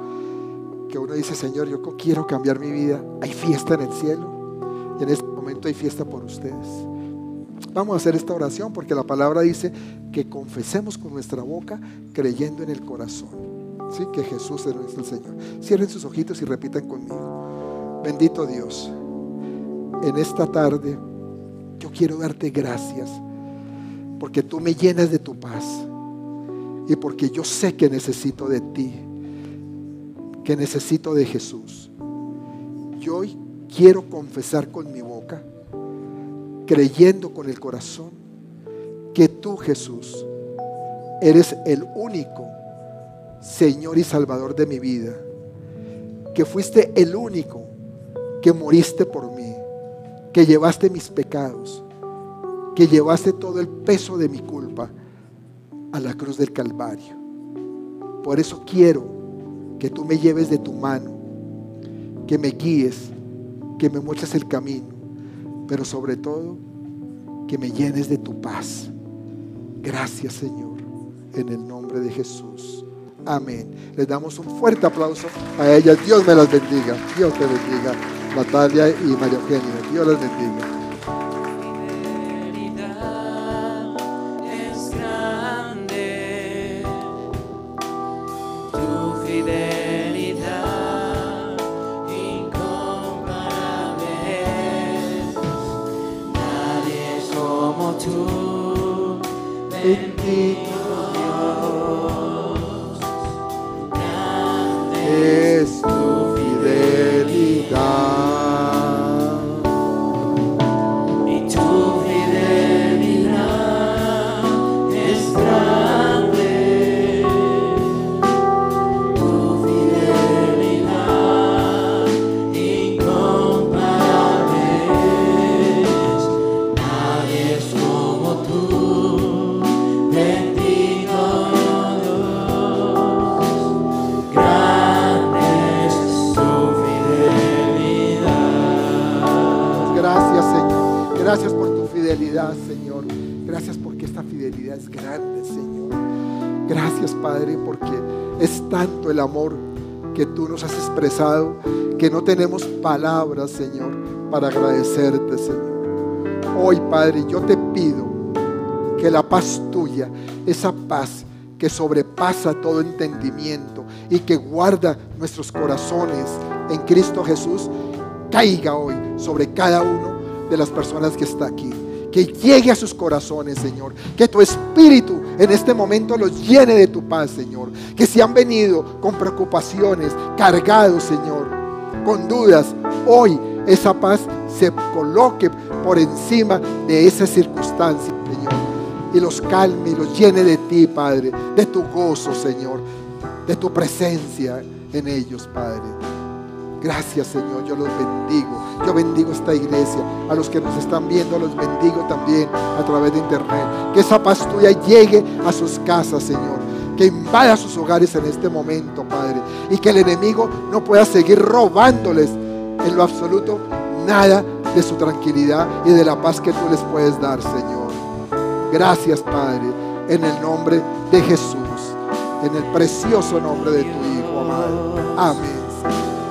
que uno dice, Señor, yo quiero cambiar mi vida, hay fiesta en el cielo. Y en este momento hay fiesta por ustedes. Vamos a hacer esta oración porque la palabra dice que confesemos con nuestra boca creyendo en el corazón. ¿sí? Que Jesús es nuestro Señor. Cierren sus ojitos y repitan conmigo. Bendito Dios, en esta tarde yo quiero darte gracias porque tú me llenas de tu paz y porque yo sé que necesito de ti, que necesito de Jesús. Yo hoy quiero confesar con mi boca, creyendo con el corazón, que tú Jesús eres el único Señor y Salvador de mi vida, que fuiste el único que moriste por mí, que llevaste mis pecados, que llevaste todo el peso de mi culpa a la cruz del Calvario. Por eso quiero que tú me lleves de tu mano, que me guíes, que me muestres el camino, pero sobre todo que me llenes de tu paz. Gracias Señor, en el nombre de Jesús. Amén. Les damos un fuerte aplauso a ellas. Dios me las bendiga. Dios te bendiga. Natalia y María Eugenia. Dios las bendiga. Amor que tú nos has expresado que no tenemos palabras, Señor, para agradecerte, Señor. Hoy, Padre, yo te pido que la paz tuya, esa paz que sobrepasa todo entendimiento y que guarda nuestros corazones en Cristo Jesús, caiga hoy sobre cada uno de las personas que está aquí. Que llegue a sus corazones, Señor. Que tu espíritu en este momento los llene de tu paz, Señor. Que si han venido con preocupaciones, cargados, Señor, con dudas, hoy esa paz se coloque por encima de esa circunstancia, Señor. Y los calme y los llene de ti, Padre. De tu gozo, Señor. De tu presencia en ellos, Padre. Gracias Señor, yo los bendigo. Yo bendigo esta iglesia. A los que nos están viendo los bendigo también a través de internet. Que esa paz tuya llegue a sus casas, Señor. Que invada sus hogares en este momento, Padre. Y que el enemigo no pueda seguir robándoles en lo absoluto nada de su tranquilidad y de la paz que tú les puedes dar, Señor. Gracias, Padre, en el nombre de Jesús. En el precioso nombre de tu Hijo, amado. Amén.